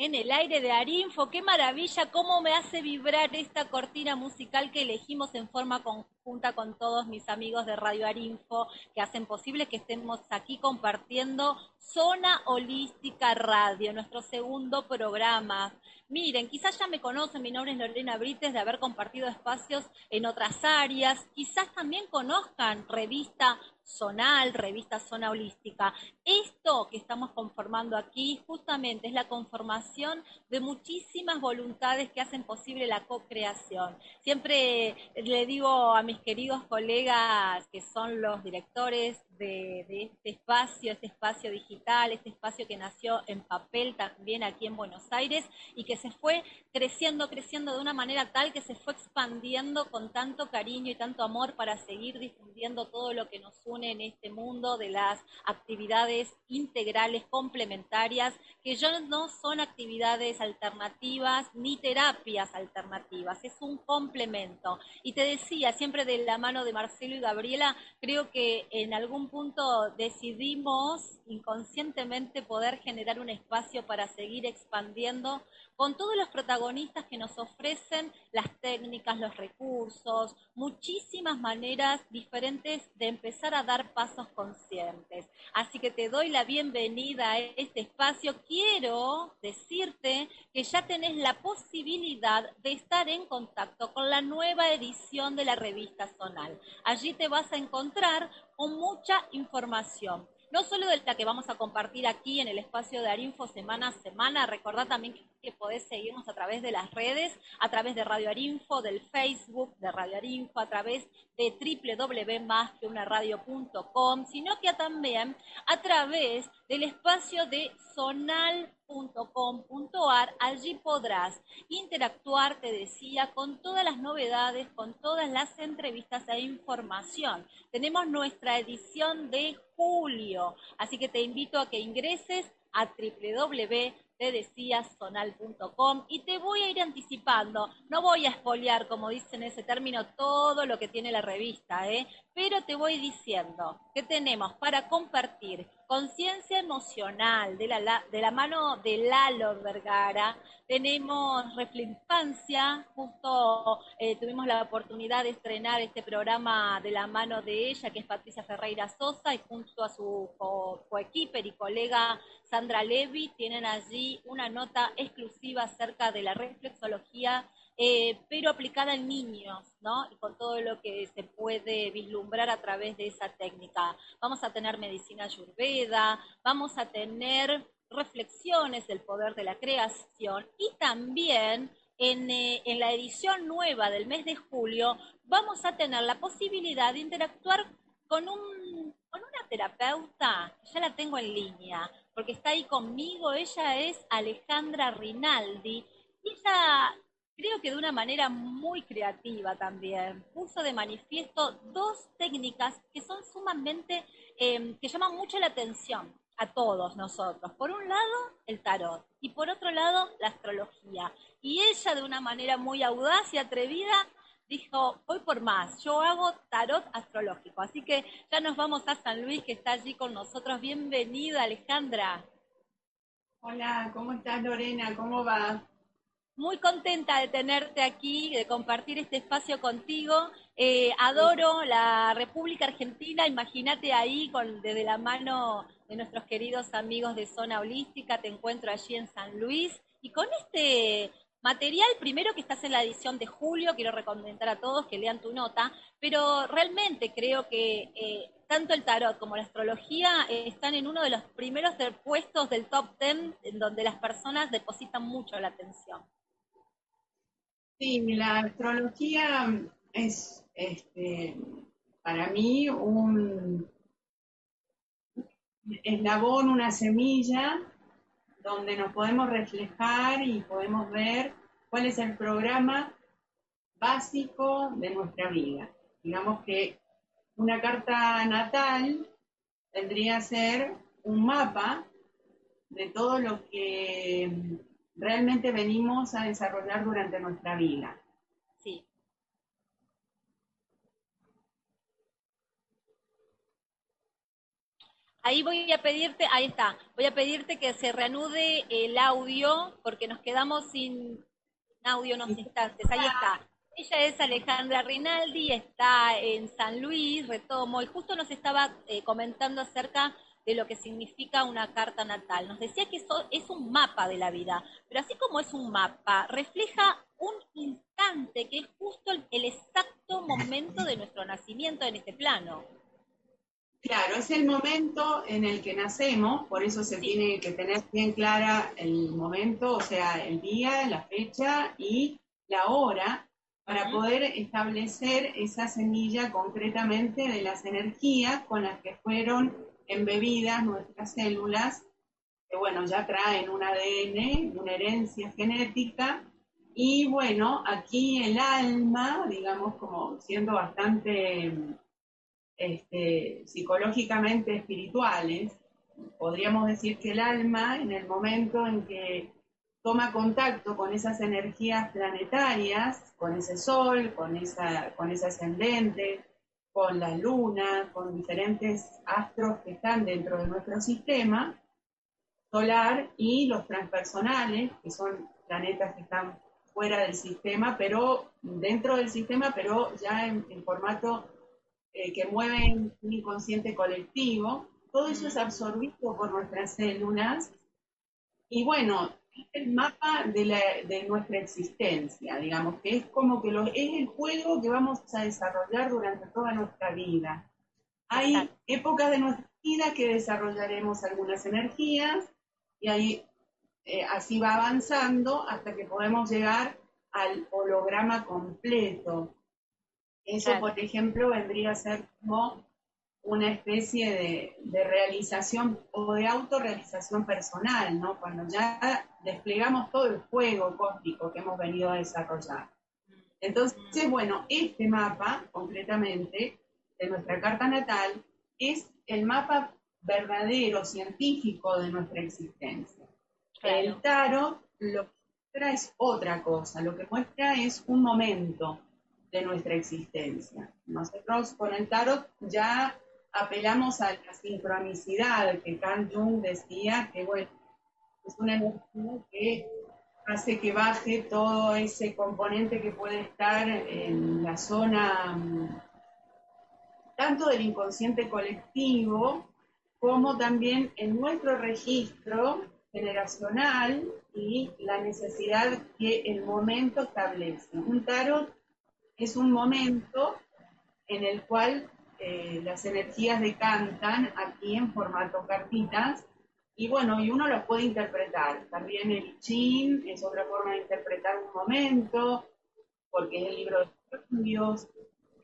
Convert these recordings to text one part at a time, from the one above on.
en el aire de Arinfo. Qué maravilla, cómo me hace vibrar esta cortina musical que elegimos en forma conjunta con todos mis amigos de Radio Arinfo, que hacen posible que estemos aquí compartiendo Zona Holística Radio, nuestro segundo programa. Miren, quizás ya me conocen, mi nombre es Lorena Brites, de haber compartido espacios en otras áreas, quizás también conozcan revista zonal, revista zona holística. Esto que estamos conformando aquí justamente es la conformación de muchísimas voluntades que hacen posible la co-creación. Siempre le digo a mis queridos colegas que son los directores de, este espacio, este espacio digital, este espacio que nació en papel también aquí en Buenos Aires y que se fue creciendo, creciendo de una manera tal que se fue expandiendo con tanto cariño y tanto amor para seguir difundiendo todo lo que nos une en este mundo de las actividades integrales complementarias, que ya no son actividades alternativas ni terapias alternativas, es un complemento. Y te decía, siempre de la mano de Marcelo y Gabriela, creo que en algún punto decidimos inconscientemente poder generar un espacio para seguir expandiendo con todos los protagonistas que nos ofrecen las técnicas, los recursos, muchísimas maneras diferentes de empezar a dar pasos conscientes. Así que te doy la bienvenida a este espacio. Quiero decirte que ya tenés la posibilidad de estar en contacto con la nueva edición de la revista Zonal. Allí te vas a encontrar con mucha información no solo de la que vamos a compartir aquí en el espacio de Arinfo semana a semana, recordad también que, podés seguirnos a través de las redes, a través de Radio Arinfo, del Facebook de Radio Arinfo, a través de www.másqueunaradio.com, sino que también a través del espacio de Allí podrás interactuar, te decía, con todas las novedades, con todas las entrevistas e información. Tenemos nuestra edición de julio, así que te invito a que ingreses a www tedecíasonal.com y te voy a ir anticipando, no voy a espolear, como dicen ese término, todo lo que tiene la revista, ¿eh? pero te voy diciendo que tenemos para compartir conciencia emocional de la, de la mano de Lalo Vergara, tenemos Reflinfancia, justo eh, tuvimos la oportunidad de estrenar este programa de la mano de ella, que es Patricia Ferreira Sosa, y junto a su coequiper y colega Sandra Levy, tienen allí una nota exclusiva acerca de la reflexología eh, pero aplicada en niños, ¿no? Y con todo lo que se puede vislumbrar a través de esa técnica. Vamos a tener medicina ayurveda, vamos a tener reflexiones del poder de la creación y también en, eh, en, la edición nueva del mes de julio vamos a tener la posibilidad de interactuar con, un, con una terapeuta, ya la tengo en línea, porque está ahí conmigo, ella es Alejandra Rinaldi, y ella creo que de una manera muy creativa también, puso de manifiesto dos técnicas que son sumamente, em, que llaman mucho la atención a todos nosotros. Por un lado, el tarot y por otro lado, la astrología. Y ella de una manera muy audaz y atrevida dijo, voy por más, yo hago tarot astrológico. Así que ya nos vamos a San Luis, que está allí con nosotros. Bienvenida, Alejandra. Hola, ¿cómo estás, Lorena? ¿Cómo va? Muy contenta de tenerte aquí, de compartir este espacio contigo. Eh, adoro la República Argentina, imagínate ahí con, desde la mano de nuestros queridos amigos de Zona Holística, te encuentro allí en San Luis. Y con este material, primero que estás en la edición de julio, quiero recomendar a todos que lean tu nota, pero realmente creo que eh, tanto el tarot como la astrología están en uno de los primeros puestos del top ten en donde las personas depositan mucho la atención. Sí, la astrología es este, para mí un eslabón, una semilla donde nos podemos reflejar y podemos ver cuál es el programa básico de nuestra vida. Digamos que una carta natal tendría que ser un mapa de todo lo que realmente venimos a desarrollar durante nuestra vida. Sí. Ahí voy a pedirte, ahí está, voy a pedirte que se reanude el audio porque nos quedamos sin audio unos instantes. Ahí está. Ella es Alejandra Rinaldi, está en San Luis, retomo, y justo nos estaba eh, comentando acerca de lo que significa una carta natal. Nos decía que eso es un mapa de la vida, pero así como es un mapa, refleja un instante que es justo el exacto momento de nuestro nacimiento en este plano. Claro, es el momento en el que nacemos, por eso se tiene que tener bien clara el momento, o sea, el día, la fecha y la hora, para poder establecer esa semilla concretamente de las energías con las que fueron embebidas nuestras células, que bueno, ya traen un ADN, una herencia genética, y bueno, aquí el alma, digamos, como siendo bastante este, psicológicamente espirituales, podríamos decir que el alma, en el momento en que toma contacto con esas energías planetarias, con ese sol, con, esa, con ese ascendente, con la luna, con diferentes astros que están dentro de nuestro sistema solar y los transpersonales, que son planetas que están fuera del sistema, pero dentro del sistema, pero ya en formato eh, que mueven un inconsciente colectivo, todo eso es absorbido por nuestras células. Y bueno, el mapa de, nuestra existencia, digamos, que es como que lo, es el juego que vamos a desarrollar durante toda nuestra vida. Hay épocas de nuestra vida que desarrollaremos algunas energías y ahí eh, así va avanzando hasta que podemos llegar al holograma completo, eso, por ejemplo, vendría a ser como una especie de, realización o de autorrealización personal, ¿no? Cuando ya desplegamos todo el juego cósmico que hemos venido a desarrollar. Entonces, bueno, este mapa, concretamente, de nuestra carta natal, es el mapa verdadero, científico de nuestra existencia. El tarot lo que muestra es otra cosa, lo que muestra es un momento, de nuestra existencia. Nosotros con el tarot ya apelamos a la sincronicidad que Carl Jung decía que bueno, es una energía que hace que baje todo ese componente que puede estar en la zona mm, tanto del inconsciente colectivo como también en nuestro registro generacional y la necesidad que el momento establece. Un tarot es un momento en el cual eh, las energías decantan aquí en formato cartitas y bueno, y uno los puede interpretar. También el chin es otra forma de interpretar un momento, porque es el libro de estudios.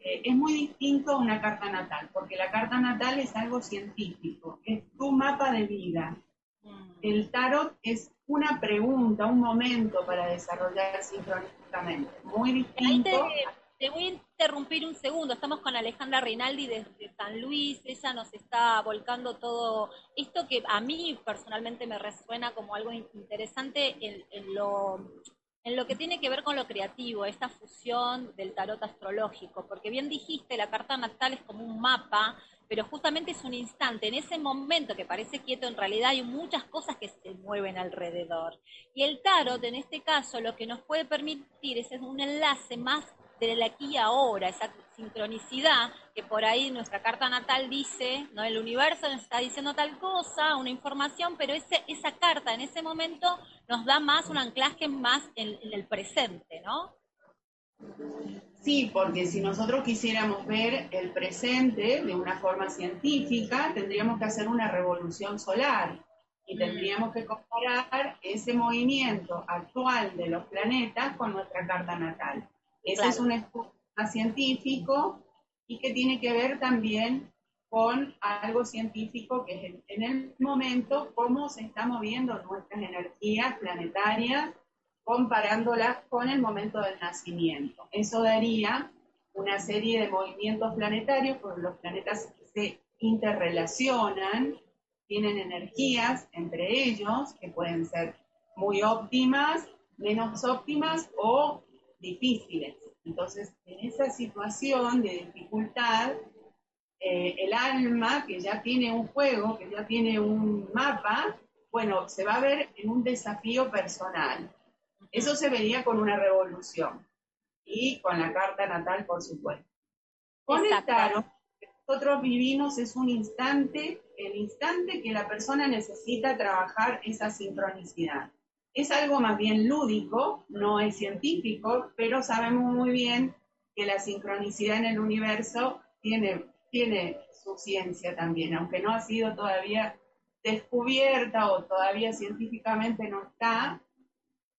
Eh, es muy distinto a una carta natal, porque la carta natal es algo científico, es tu mapa de vida. Mm. El tarot es una pregunta, un momento para desarrollar sincrónicamente. Muy distinto. Te voy a interrumpir un segundo. Estamos con Alejandra Rinaldi desde San Luis. Ella nos está volcando todo esto que a mí personalmente me resuena como algo interesante en, lo, en lo que tiene que ver con lo creativo, esta fusión del tarot astrológico. Porque bien dijiste, la carta natal es como un mapa pero justamente es un instante, en ese momento que parece quieto, en realidad hay muchas cosas que se mueven alrededor. Y el tarot, en este caso, lo que nos puede permitir es un enlace más del aquí y ahora, esa sincronicidad que por ahí nuestra carta natal dice, ¿no? El universo nos está diciendo tal cosa, una información, pero ese, esa carta en ese momento nos da más un anclaje más en, el presente, ¿no? Sí, porque si nosotros quisiéramos ver el presente de una forma científica, tendríamos que hacer una revolución solar y mm. tendríamos que comparar ese movimiento actual de los planetas con nuestra carta natal. Ese es un estudio científico y que tiene que ver también con algo científico que es en el momento cómo se están moviendo nuestras energías planetarias comparándolas con el momento del nacimiento. Eso daría una serie de movimientos planetarios, porque los planetas se interrelacionan, tienen energías entre ellos que pueden ser muy óptimas, menos óptimas o difíciles. Entonces, en esa situación de dificultad, eh, el alma, que ya tiene un juego, que ya tiene un mapa, bueno, se va a ver en un desafío personal. Eso se vería con una revolución y con la carta natal, por supuesto. Con el tarot, nosotros vivimos es un instante, el instante que la persona necesita trabajar esa sincronicidad. Es algo más bien lúdico, no es científico, pero sabemos muy bien que la sincronicidad en el universo tiene, tiene su ciencia también, aunque no ha sido todavía descubierta o todavía científicamente no está,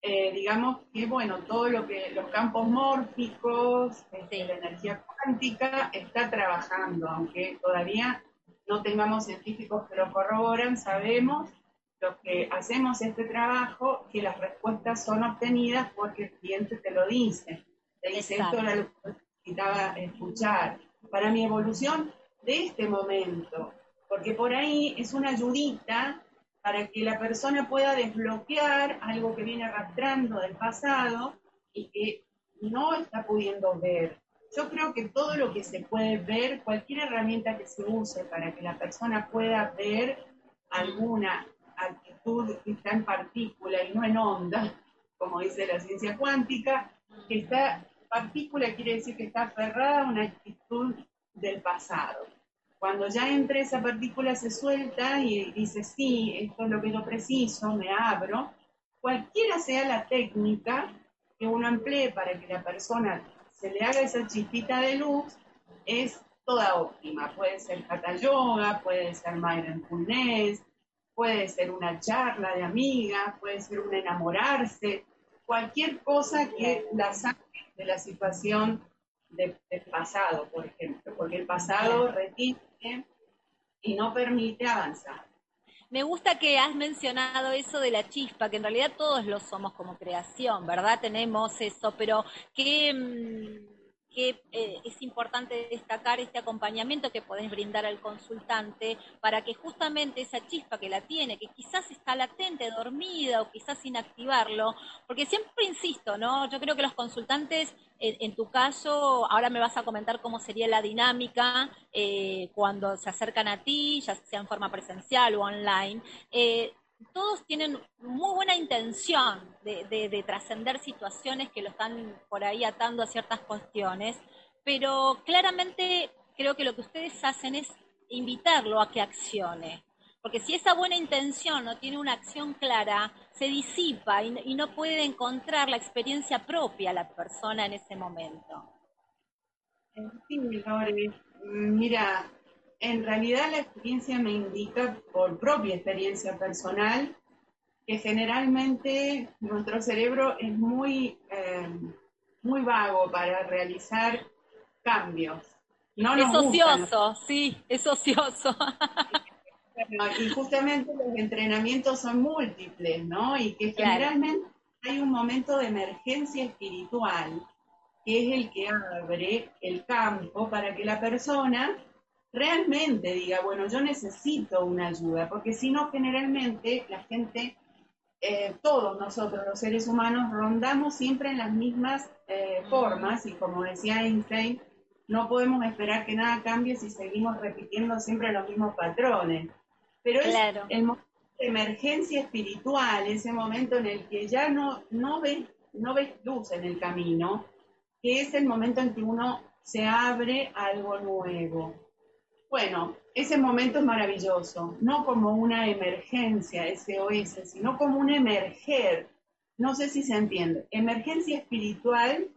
eh, digamos que, bueno, todo lo que los campos mórficos, este, la energía cuántica está trabajando, aunque todavía no tengamos científicos que lo corroboran, sabemos los que hacemos este trabajo que las respuestas son obtenidas porque el cliente te lo dice. Te dice, esto era lo que necesitaba escuchar. Para mi evolución de este momento, porque por ahí es una ayudita para que la persona pueda desbloquear algo que viene arrastrando del pasado y que no está pudiendo ver. Yo creo que todo lo que se puede ver, cualquier herramienta que se use para que la persona pueda ver alguna actitud está en partícula y no en onda, como dice la ciencia cuántica, que está, partícula quiere decir que está aferrada a una actitud del pasado. Cuando ya entre esa partícula se suelta y dice, sí, esto es lo que yo preciso, me abro, cualquiera sea la técnica que uno emplee para que la persona se le haga esa chispita de luz, es toda óptima. Puede ser Hatha Yoga, puede ser Mindfulness, puede ser una charla de amigas, puede ser un enamorarse, cualquier cosa que la saque de la situación del pasado, por ejemplo, porque el pasado retiene y no permite avanzar. Me gusta que has mencionado eso de la chispa, que en realidad todos lo somos como creación, ¿verdad? Tenemos eso, pero que... Que eh, es importante destacar este acompañamiento que podés brindar al consultante para que justamente esa chispa que la tiene, que quizás está latente, dormida o quizás sin activarlo, porque siempre insisto, ¿no? Yo creo que los consultantes, en, tu caso, ahora me vas a comentar cómo sería la dinámica eh, cuando se acercan a ti, ya sea en forma presencial o online. Eh, todos tienen muy buena intención de, trascender situaciones que lo están por ahí atando a ciertas cuestiones, pero claramente creo que lo que ustedes hacen es invitarlo a que accione. Porque si esa buena intención no tiene una acción clara, se disipa y, no puede encontrar la experiencia propia la persona en ese momento. Sí, mira, en realidad la experiencia me indica por propia experiencia personal que generalmente nuestro cerebro es muy, eh, muy vago para realizar cambios. No es ocioso, sí, es ocioso. y justamente los entrenamientos son múltiples, ¿no? Y que generalmente hay un momento de emergencia espiritual, que es el que abre el campo para que la persona realmente diga, bueno, yo necesito una ayuda, porque si no, generalmente la gente, eh, todos nosotros los seres humanos, rondamos siempre en las mismas eh, formas y como decía Einstein, no podemos esperar que nada cambie si seguimos repitiendo siempre los mismos patrones. Pero es el momento de emergencia espiritual, ese momento en el que ya no, no, ves, no ves luz en el camino, que es el momento en que uno se abre a algo nuevo. Bueno, ese momento es maravilloso, no como una emergencia SOS, sino como un emerger. No sé si se entiende. Emergencia espiritual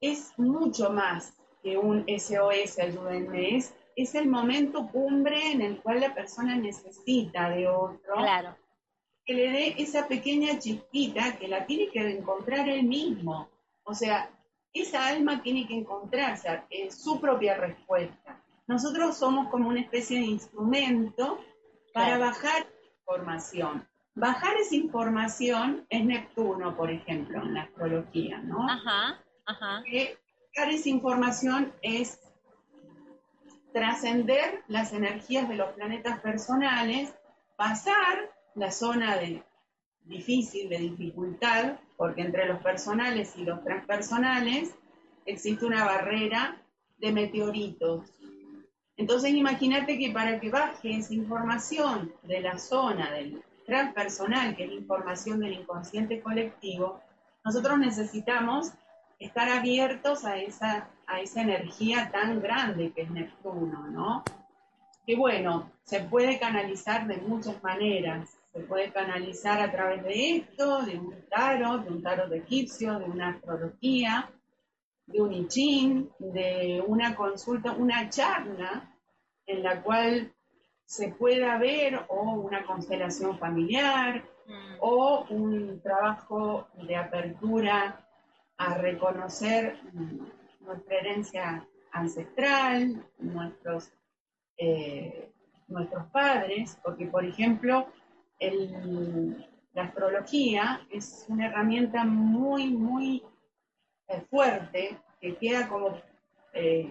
es mucho más que un SOS, ayúdenme, es, es el momento cumbre en el cual la persona necesita de otro. Claro. Que le dé esa pequeña chispita que la tiene que encontrar él mismo. O sea, esa alma tiene que encontrarse en su propia respuesta. Nosotros somos como una especie de instrumento para bajar información. Bajar esa información es Neptuno, por ejemplo, en la astrología, ¿no? Ajá, ajá. bajar esa información es trascender las energías de los planetas personales, pasar la zona de difícil, de dificultad, porque entre los personales y los transpersonales existe una barrera de meteoritos, Entonces imagínate que para que baje esa información de la zona del transpersonal, que es la información del inconsciente colectivo, nosotros necesitamos estar abiertos a esa, a esa energía tan grande que es Neptuno, ¿no? Que bueno, se puede canalizar de muchas maneras. Se puede canalizar a través de esto, de un tarot, de un tarot egipcio, de una astrología, de un I Ching, de una consulta, una charla en la cual se pueda ver o una constelación familiar mm. o un trabajo de apertura a reconocer nuestra herencia ancestral, nuestros, eh, nuestros padres, porque por ejemplo la astrología es una herramienta muy, muy eh, fuerte que queda como, eh,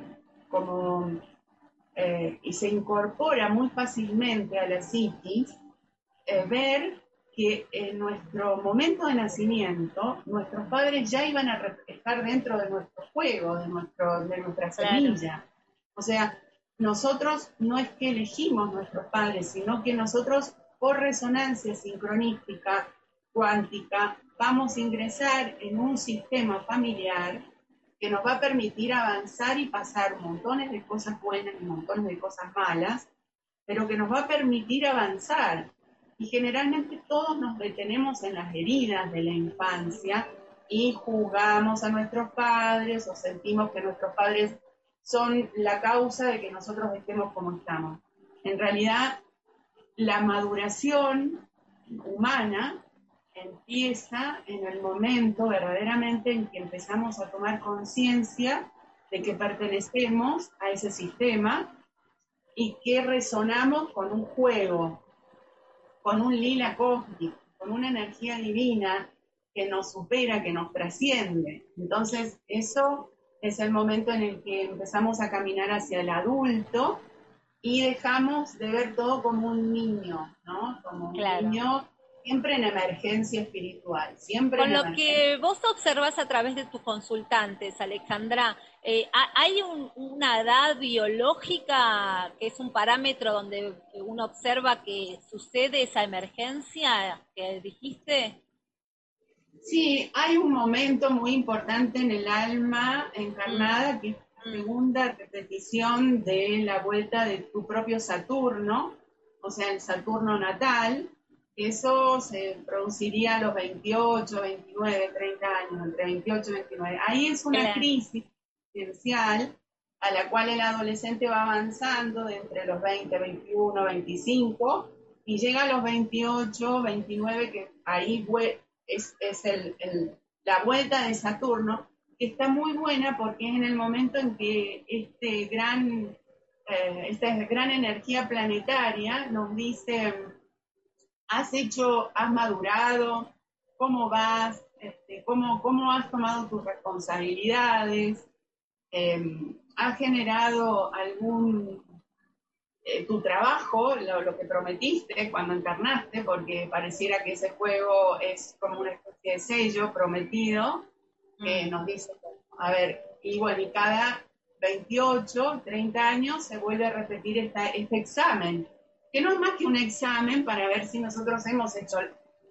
como eh, y se incorpora muy fácilmente a la psiquis, ver que en nuestro momento de nacimiento, nuestros padres ya iban a estar dentro de nuestro juego, de, nuestro, de nuestra semilla. O sea, nosotros no es que elegimos nuestros padres, sino que nosotros por resonancia sincronística, cuántica, vamos a ingresar en un sistema familiar que nos va a permitir avanzar y pasar montones de cosas buenas y montones de cosas malas, pero que nos va a permitir avanzar. Y generalmente todos nos detenemos en las heridas de la infancia y juzgamos a nuestros padres o sentimos que nuestros padres son la causa de que nosotros estemos como estamos. En realidad, la maduración humana empieza en el momento verdaderamente en que empezamos a tomar conciencia de que pertenecemos a ese sistema y que resonamos con un juego, con un lila cósmico, con una energía divina que nos supera, que nos trasciende. Entonces, eso es el momento en el que empezamos a caminar hacia el adulto y dejamos de ver todo como un niño, ¿no? Como un niño siempre en emergencia espiritual, siempre. Con lo que vos observas a través de tus consultantes, Alejandra, eh, ¿hay una edad biológica que es un parámetro donde uno observa que sucede esa emergencia que dijiste? Sí, hay un momento muy importante en el alma encarnada mm. que es la mm. segunda repetición de la vuelta de tu propio Saturno, o sea, el Saturno natal, eso se produciría a los 28, 29, 30 años, entre 28 y 29. Ahí es una crisis existencial a la cual el adolescente va avanzando de entre los 20, 21, 25 y llega a los 28, 29, que ahí es, la vuelta de Saturno, que está muy buena porque es en el momento en que este gran, eh, esta gran energía planetaria nos dice has hecho, has madurado, cómo vas, este, cómo, cómo, has tomado tus responsabilidades, em, has generado algún, eh, tu trabajo, lo, que prometiste cuando encarnaste, porque pareciera que ese juego es como una especie de sello prometido que mm. nos dice, a ver, y bueno, y cada 28, 30 años se vuelve a repetir esta, este examen que no es más que un examen para ver si nosotros hemos hecho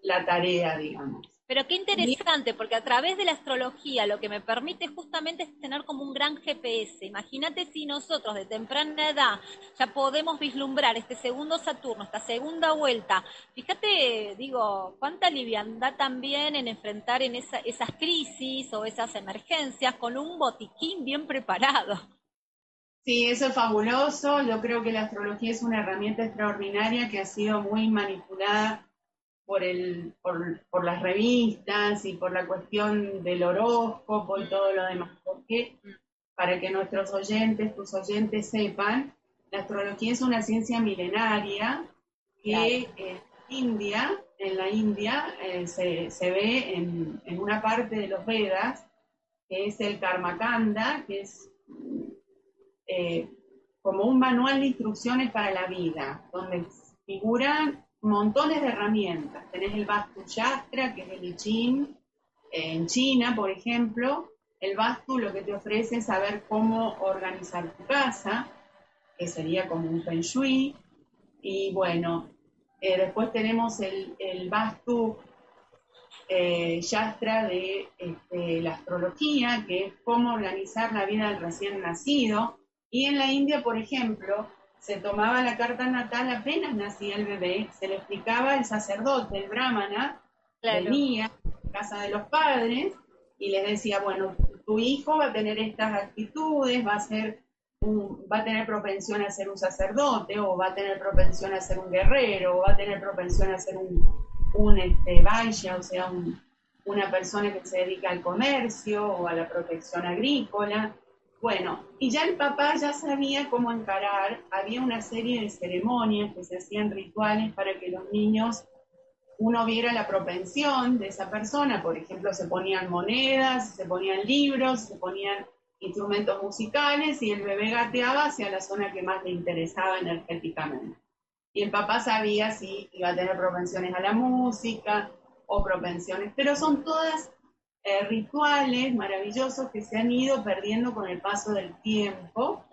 la tarea, digamos. Pero qué interesante, porque a través de la astrología lo que me permite justamente es tener como un gran GPS. Imagínate si nosotros de temprana edad ya podemos vislumbrar este segundo Saturno, esta segunda vuelta. Fíjate, digo, cuánta liviandad también en enfrentar en esas crisis o esas emergencias con un botiquín bien preparado. Sí, eso es fabuloso. Yo creo que la astrología es una herramienta extraordinaria que ha sido muy manipulada por, el, por, las revistas y por la cuestión del horóscopo y todo lo demás. Porque para que nuestros oyentes, tus oyentes sepan, la astrología es una ciencia milenaria que en India, en la India, eh, se, ve en, en, una parte de los Vedas, que es el Karmakanda, que es eh, como un manual de instrucciones para la vida, donde figuran montones de herramientas. Tenés el Vastu Shastra, que es el I Ching, en China, por ejemplo, el Vastu lo que te ofrece es saber cómo organizar tu casa. que sería como un feng shui. Y bueno, eh, después tenemos el, el Vastu eh, Yastra de este, la astrología, que es cómo organizar la vida del recién nacido. Y en la India, por ejemplo, se tomaba la carta natal apenas nacía el bebé, se le explicaba el sacerdote, el brahmana, venía a casa de los padres y les decía, bueno, tu hijo va a tener estas actitudes, va a ser va a tener propensión a ser un sacerdote, o va a tener propensión a ser un guerrero, o va a tener propensión a ser un, un este, o sea, una persona que se dedica al comercio o a la protección agrícola. Bueno, y ya el papá ya sabía cómo encarar, había una serie de ceremonias que se hacían rituales para que los niños, uno viera la propensión de esa persona, por ejemplo, se ponían monedas, se ponían libros, se ponían instrumentos musicales y el bebé gateaba hacia la zona que más le interesaba energéticamente. Y el papá sabía si iba a tener propensiones a la música o propensiones, pero son todas eh, rituales maravillosos que se han ido perdiendo con el paso del tiempo,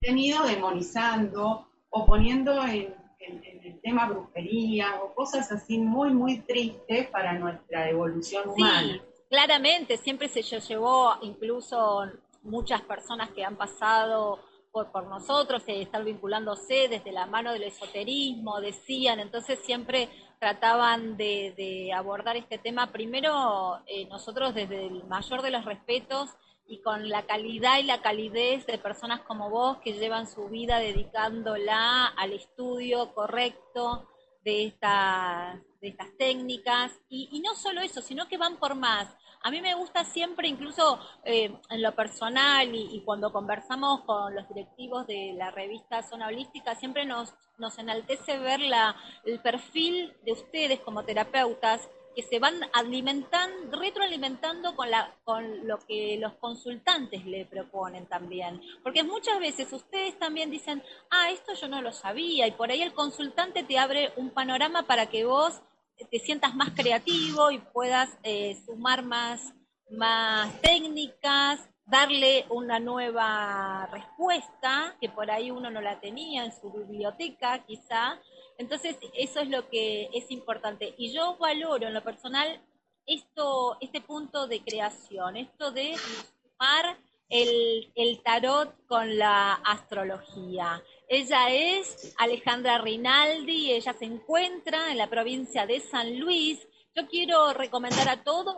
se han ido demonizando o poniendo en, el tema brujería o cosas así muy, muy tristes para nuestra evolución humana. Claramente, siempre se llevó incluso muchas personas que han pasado por, por nosotros, eh, estar vinculándose desde la mano del esoterismo, decían, entonces siempre trataban de, abordar este tema, primero eh, nosotros desde el mayor de los respetos y con la calidad y la calidez de personas como vos que llevan su vida dedicándola al estudio correcto de estas, de estas técnicas y, y no solo eso, sino que van por más. A mí me gusta siempre, incluso eh, en lo personal y, cuando conversamos con los directivos de la revista Zona Holística, siempre nos, nos enaltece ver la, el perfil de ustedes como terapeutas que se van alimentando, retroalimentando con, la, con lo que los consultantes le proponen también. Porque muchas veces ustedes también dicen, ah, esto yo no lo sabía, y por ahí el consultante te abre un panorama para que vos te sientas más creativo y puedas eh, sumar más, más técnicas, darle una nueva respuesta, que por ahí uno no la tenía en su biblioteca quizá. Entonces, eso es lo que es importante. Y yo valoro en lo personal esto, este punto de creación, esto de sumar el, el tarot con la astrología. Ella es Alejandra Rinaldi, ella se encuentra en la provincia de San Luis. Yo quiero recomendar a todos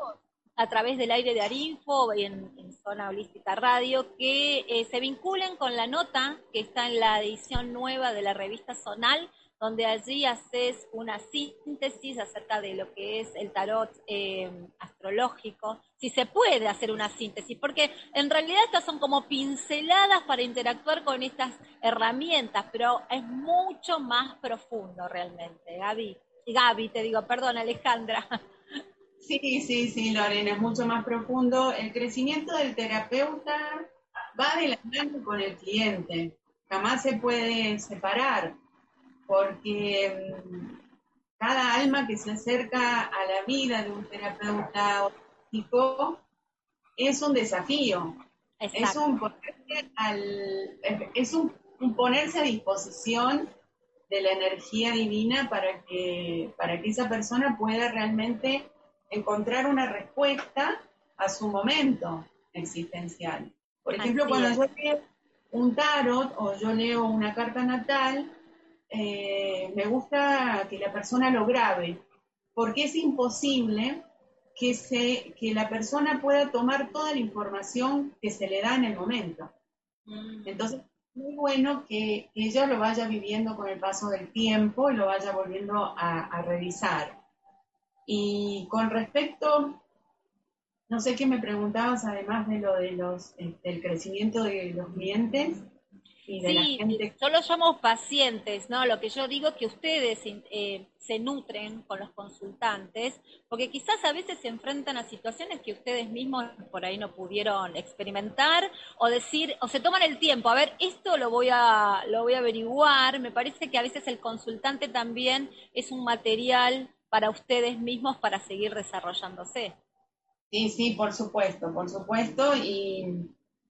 a través del aire de Arinfo y en, Zona Holística Radio que eh, se vinculen con la nota que está en la edición nueva de la revista Zonal donde allí haces una síntesis acerca de lo que es el tarot eh, astrológico, si se puede hacer una síntesis, porque en realidad estas son como pinceladas para interactuar con estas herramientas, pero es mucho más profundo realmente, Gaby. Gaby, te digo, perdón, Alejandra. Sí, sí, sí, Lorena, es mucho más profundo. El crecimiento del terapeuta va de la mano con el cliente, jamás se puede separar porque mm, cada alma que se acerca a la vida de un terapeuta holístico es un desafío, es un, es un, ponerse a disposición de la energía divina para que, para que esa persona pueda realmente encontrar una respuesta a su momento existencial. Por ejemplo, cuando yo leo un tarot o yo leo una carta natal, eh, me gusta que la persona lo grabe, porque es imposible que, se, que la persona pueda tomar toda la información que se le da en el momento. Mm. Entonces, es muy bueno que, ella lo vaya viviendo con el paso del tiempo y lo vaya volviendo a, revisar. Y con respecto, no sé qué me preguntabas además de lo de los, este, del crecimiento de los clientes sí, Solo somos pacientes, ¿no? Lo que yo digo es que ustedes eh, se nutren con los consultantes, porque quizás a veces se enfrentan a situaciones que ustedes mismos por ahí no pudieron experimentar o decir, o se toman el tiempo, a ver, esto lo voy a, lo voy a averiguar. Me parece que a veces el consultante también es un material para ustedes mismos para seguir desarrollándose. Sí, sí, por supuesto, por supuesto. Y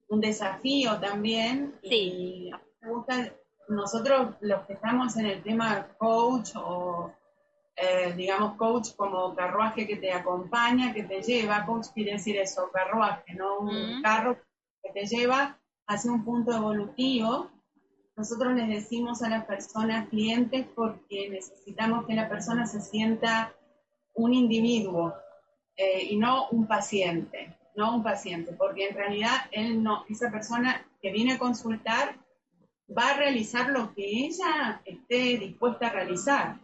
un desafío también. Sí. Me gusta, nosotros los que estamos en el tema coach o eh, digamos coach como carruaje que te acompaña, que te lleva, coach quiere decir eso, carruaje, no un carro que te lleva hacia un punto evolutivo. Nosotros les decimos a las personas clientes porque necesitamos que la persona se sienta un individuo eh, y no un paciente, no un paciente, porque en realidad él no, esa persona que viene a consultar va a realizar lo que ella esté dispuesta a realizar.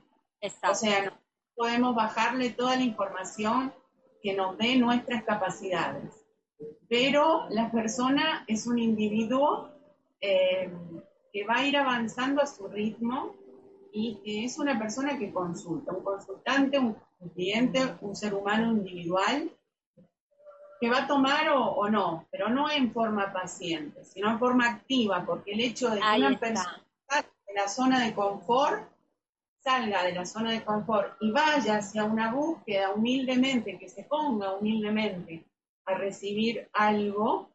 O sea, no podemos bajarle toda la información que nos dé nuestras capacidades. Pero la persona es un individuo eh, que va a ir avanzando a su ritmo y que es una persona que consulta, un consultante, un cliente, un ser humano individual que va a tomar o, no, pero no en forma paciente, sino en forma activa, porque el hecho de que una persona de la zona de confort salga de la zona de confort y vaya hacia una búsqueda humildemente, que se ponga humildemente a recibir algo,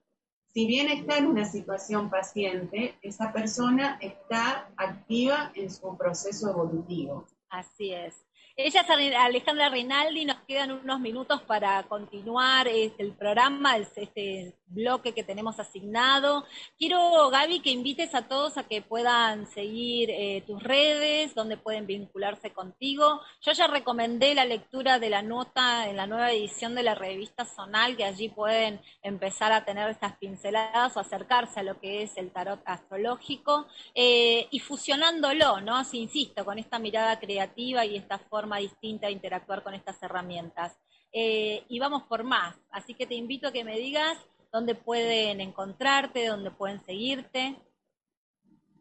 si bien está en una situación paciente, esa persona está activa en su proceso evolutivo. Así es. Ella es Alejandra Rinaldi, nos quedan unos minutos para continuar este, el programa, este bloque que tenemos asignado. Quiero, Gaby, que invites a todos a que puedan seguir eh, tus redes, donde pueden vincularse contigo. Yo ya recomendé la lectura de la nota en la nueva edición de la revista Sonal, que allí pueden empezar a tener estas pinceladas o acercarse a lo que es el tarot astrológico eh, y fusionándolo, ¿no? Así insisto, con esta mirada creativa y esta forma distinta de interactuar con estas herramientas. Eh, y vamos por más, así que te invito a que me digas dónde pueden encontrarte, dónde pueden seguirte.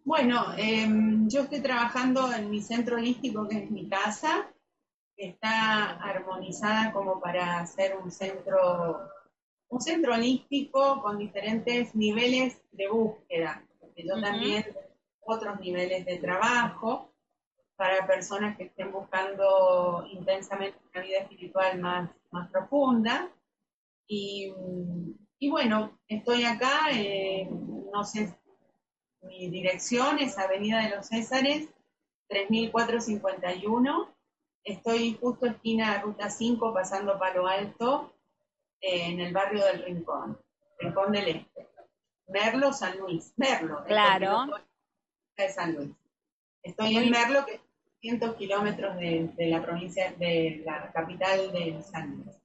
Bueno, em, yo estoy trabajando en mi centro holístico, que es mi casa, que está armonizada como para hacer un centro, un centro holístico con diferentes niveles de búsqueda, porque yo también otros niveles de trabajo para personas que estén buscando intensamente una vida espiritual más, más profunda. Y, bueno, estoy acá, eh, no sé, mi dirección es Avenida de los Césares, 3451. Estoy justo esquina de Ruta 5, pasando Palo Alto, eh, en el barrio del Rincón, Rincón del Este. Merlo, San Luis. Merlo. Claro. De San Luis. Estoy en Merlo, que 200 kilómetros de, la provincia, de la capital de San Luis.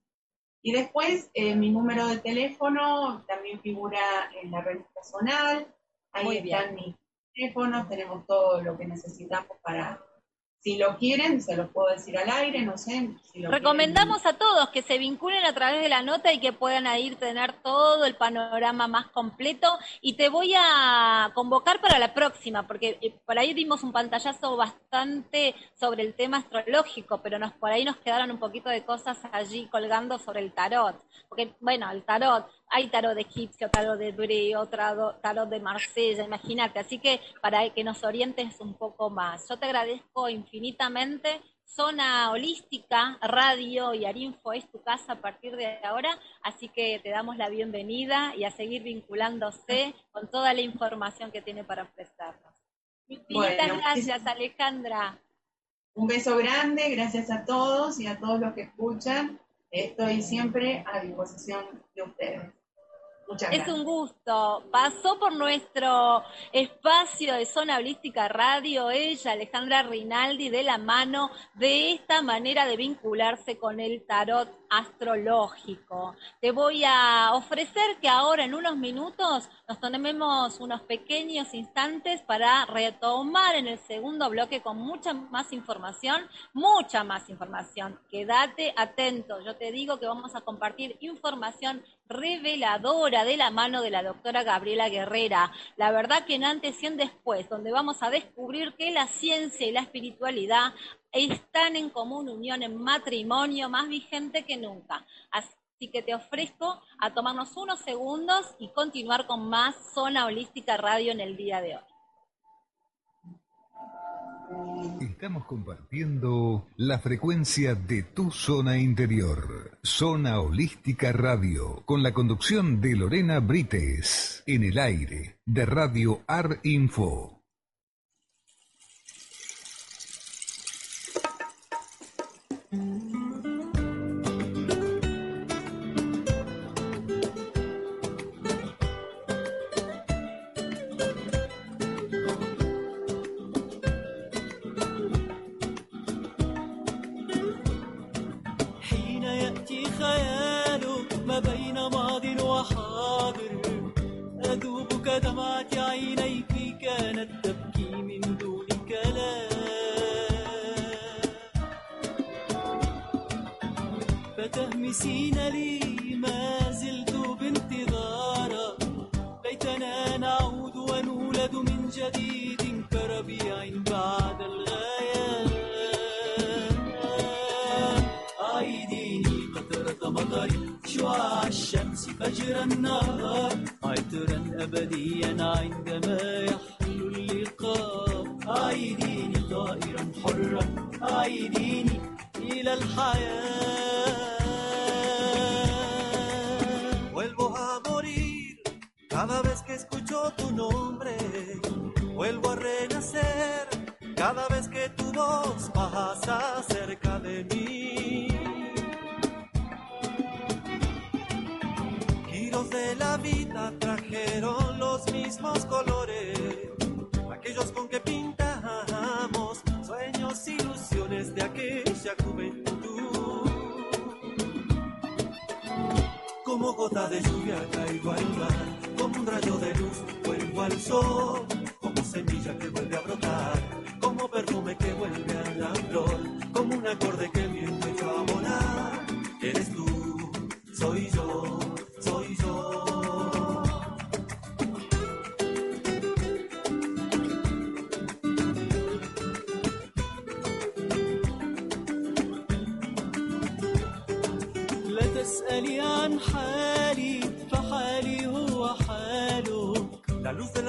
Y después eh, mi número de teléfono también figura en la red personal. Ahí están mis teléfonos, tenemos todo lo que necesitamos para si lo quieren, se los puedo decir al aire, no sé. Recomendamos a todos que se vinculen a través de la nota y que puedan ir tener todo el panorama más completo. Y te voy a convocar para la próxima, porque eh, por ahí dimos un pantallazo bastante sobre el tema astrológico, pero nos por ahí nos quedaron un poquito de cosas allí colgando sobre el tarot. Porque, bueno, el tarot, hay tarot de egipcio, tarot de hebreo, tarot de Marsella, imagínate. Así que para que nos orientes un poco más. Yo te agradezco infinitamente. Zona Holística, Radio y Arinfo es tu casa a partir de ahora, así que te damos la bienvenida y a seguir vinculándose con toda la información que tiene para ofrecernos. Infinitas gracias, Alejandra. Un beso grande, gracias a todos y a todos los que escuchan. Estoy siempre a disposición de ustedes. Muchas es un gusto. Pasó por nuestro espacio de Zona Holística Radio ella, Alejandra Rinaldi, de la mano de esta manera de vincularse con el tarot astrológico. Te voy a ofrecer que ahora en unos minutos nos tomemos unos pequeños instantes para retomar en el segundo bloque con mucha más información, mucha más información. Quédate atento, yo te digo que vamos a compartir información reveladora de la mano de la doctora Gabriela Guerrera. La verdad que en antes y en después, donde vamos a descubrir que la ciencia y la espiritualidad están en común unión, en matrimonio, más vigente que nunca. Así que te ofrezco a tomarnos unos segundos y continuar con más Zona Holística Radio en el día de hoy. Estamos compartiendo la frecuencia de tu zona interior. Zona Holística Radio, con la conducción de Lorena Brites, en el aire de Radio Ar Info.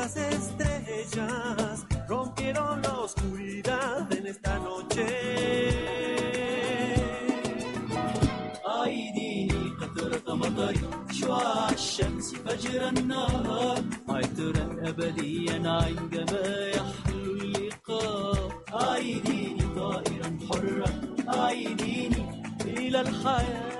las estrellas rompieron la oscuridad en esta noche. عيني قطرة مطر شعاع الشمس فجر النهار عطرا أبديا عندما يحلو اللقاء أعيديني طائرا حرا أعيديني إلى الحياة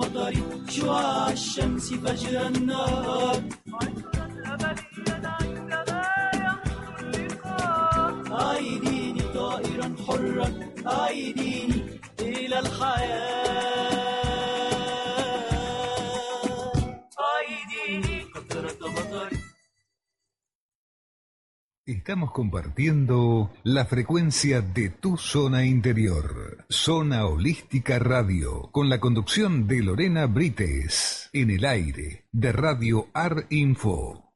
مطر شعاع الشمس فجر النار. Estamos compartiendo la frecuencia de tu zona interior. Zona Holística Radio, con la conducción de Lorena Brites, en el aire de Radio Ar Info.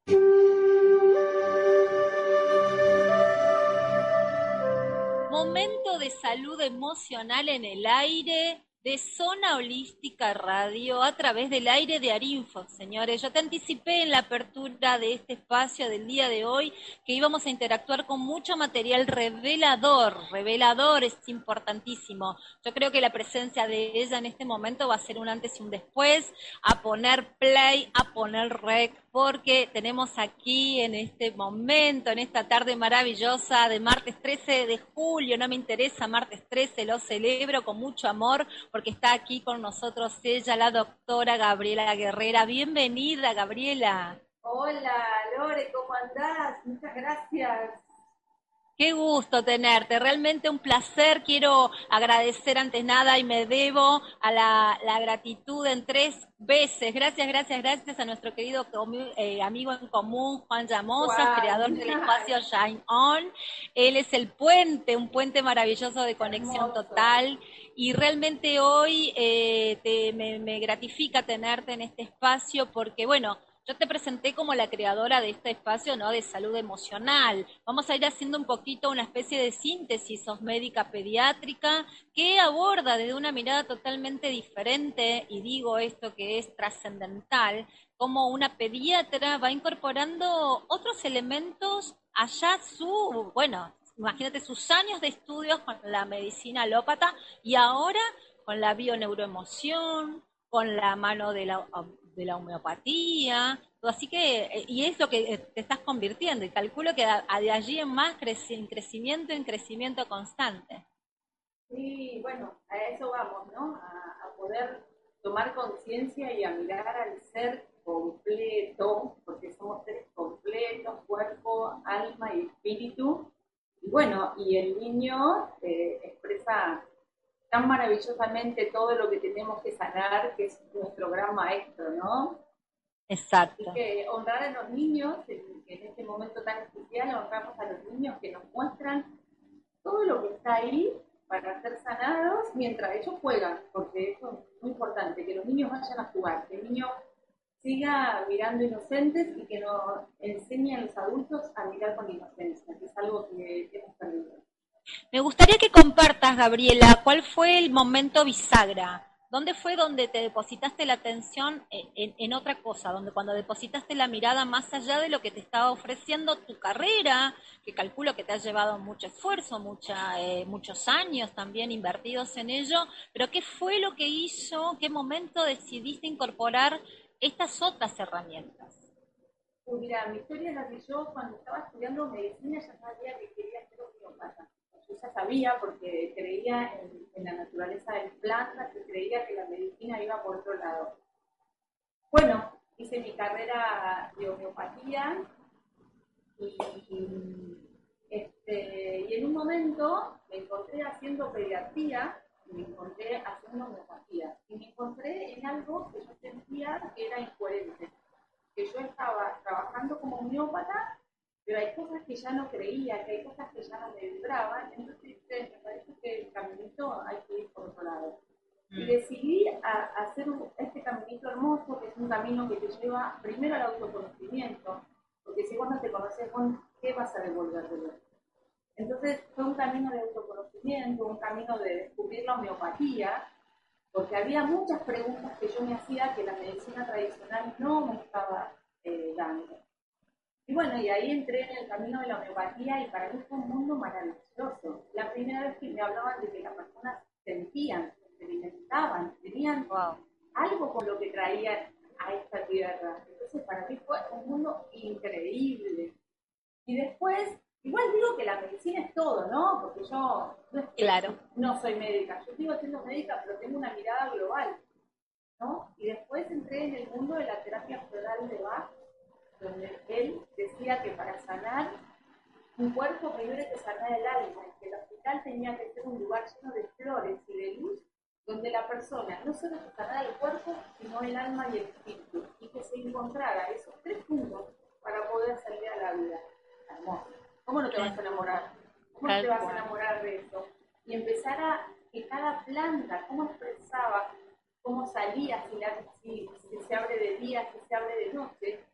Momento de salud emocional en el aire de Zona Holística Radio a través del aire de Arinfo, señores. Yo te anticipé en la apertura de este espacio del día de hoy que íbamos a interactuar con mucho material revelador. Revelador es importantísimo. Yo creo que la presencia de ella en este momento va a ser un antes y un después, a poner play, a poner rec, porque tenemos aquí en este momento, en esta tarde maravillosa de martes 13 de julio, no me interesa martes 13, lo celebro con mucho amor porque está aquí con nosotros ella, la doctora Gabriela Guerrera. Bienvenida, Gabriela. Hola, Lore, ¿cómo andás? Muchas gracias. Qué gusto tenerte, realmente un placer. Quiero agradecer antes nada y me debo a la, gratitud en tres veces. Gracias, gracias, gracias a nuestro querido eh, amigo en común, Juan Llamosa, creador del espacio Shine On. Él es el puente, un puente maravilloso de conexión total. Y realmente hoy eh, me, me gratifica tenerte en este espacio porque, bueno, yo te presenté como la creadora de este espacio ¿no? de salud emocional. Vamos a ir haciendo un poquito una especie de síntesis, sos médica pediátrica, que aborda desde una mirada totalmente diferente, y digo esto que es trascendental, como una pediatra va incorporando otros elementos allá su, bueno, imagínate sus años de estudios con la medicina alópata y ahora con la bioneuroemoción, con la mano de la de la homeopatía, así que, eh, y es lo que eh, te estás convirtiendo, y calculo que de allí en más en crecimiento, en crecimiento constante. Sí, bueno, a eso vamos, ¿no? A, poder tomar conciencia y a mirar al ser completo, porque somos seres completos, cuerpo, alma y espíritu. Y bueno, y el niño eh, expresa tan maravillosamente todo lo que tenemos que sanar, que es nuestro gran maestro, ¿no? Exacto. Y que honrar a los niños, en, este momento tan especial, honramos a los niños que nos muestran todo lo que está ahí para ser sanados mientras ellos juegan, porque eso es muy importante, que los niños vayan a jugar, que el niño siga mirando inocentes y que nos enseñe a los adultos a mirar con inocencia, que es algo que hemos perdido. Me gustaría que compartas, Gabriela, cuál fue el momento bisagra. ¿Dónde fue donde te depositaste la atención en, otra cosa? Donde cuando depositaste la mirada más allá de lo que te estaba ofreciendo tu carrera, que calculo que te ha llevado mucho esfuerzo, mucha, eh, muchos años también invertidos en ello, pero ¿qué fue lo que hizo, qué momento decidiste incorporar estas otras herramientas? mira, mi historia la que yo cuando estaba estudiando medicina ya sabía que quería ser homeopata ya sabía porque creía en, la naturaleza del planta, que creía que la medicina iba por otro lado. Bueno, hice mi carrera de homeopatía y, este, y en un momento me encontré haciendo pediatría y me encontré haciendo homeopatía. Y me encontré en algo que yo sentía que era incoherente. Que yo estaba trabajando como homeópata pero hay cosas que ya no creía, que hay cosas que ya no me vibraban, entonces me parece que el caminito hay que ir por otro lado. Y mm. decidí a, hacer este caminito hermoso, que es un camino que te lleva primero al autoconocimiento, porque si vos no te conoces, ¿qué vas a devolver de vos? Entonces fue un camino de autoconocimiento, un camino de descubrir la homeopatía, porque había muchas preguntas que yo me hacía que la medicina tradicional no me estaba eh, dando. Y bueno, y ahí entré en el camino de la homeopatía y para mí fue un mundo maravilloso. La primera vez que me hablaban de que las personas sentían, experimentaban, tenían algo con lo que traían a esta tierra. Entonces para mí fue un mundo increíble. Y después, igual digo que la medicina es todo, ¿no? Porque yo no, claro. no soy médica, yo sigo siendo médica, pero tengo una mirada global. ¿no? Y después entré en el mundo de la terapia floral de Bach donde él decía que para sanar un cuerpo primero que sanar el alma, y que el hospital tenía que ser un lugar lleno de flores y de luz, donde la persona no solo se sanara el cuerpo, sino el alma y el espíritu, y que se encontrara esos tres puntos para poder salir a la vida. Hermoso. ¿Cómo no te vas a enamorar? ¿Cómo no te vas a enamorar de eso? Y empezar a que cada planta, cómo expresaba, cómo salía, si, si se abre de día, si se abre de noche,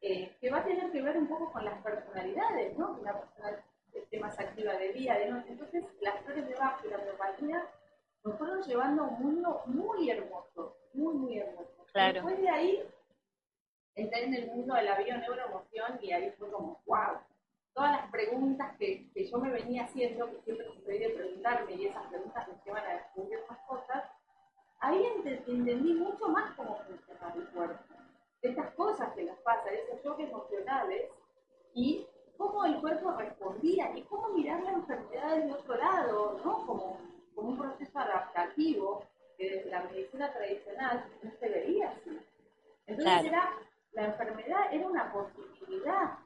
eh, que va a tener que ver un poco con las personalidades, ¿no? La persona esté más activa de día, de noche. Entonces, las flores de bajo y la homeopatía nos fueron llevando a un mundo muy hermoso, muy, muy hermoso. Claro. Después de ahí, entré en el mundo de la bio-neuroemoción y ahí fue como, wow, todas las preguntas que, que yo me venía haciendo, que siempre soy de preguntarme y esas preguntas me llevan a descubrir más cosas, ahí ente- entendí mucho más cómo funciona el cuerpo, estas cosas que nos pasan, esos choques emocionales y cómo el cuerpo respondía y cómo mirar la enfermedad desde otro lado, ¿no? Como, como un proceso adaptativo que desde la medicina tradicional no se veía así. Entonces Claro. era, la enfermedad era una posibilidad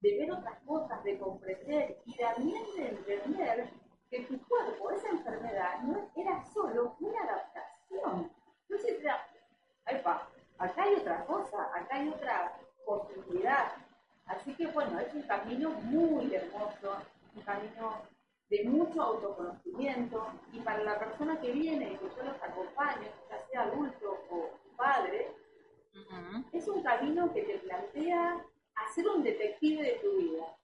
de ver otras cosas, de comprender y también de entender que tu cuerpo, esa enfermedad, no era solo una adaptación. Entonces era, "Ay, pa, acá hay otra cosa, acá hay otra posibilidad. Así que bueno, es un camino muy hermoso, un camino de mucho autoconocimiento y para la persona que viene y que yo los acompaño, ya sea adulto o padre, Ujú. es un camino que te plantea hacer un detective de tu vida.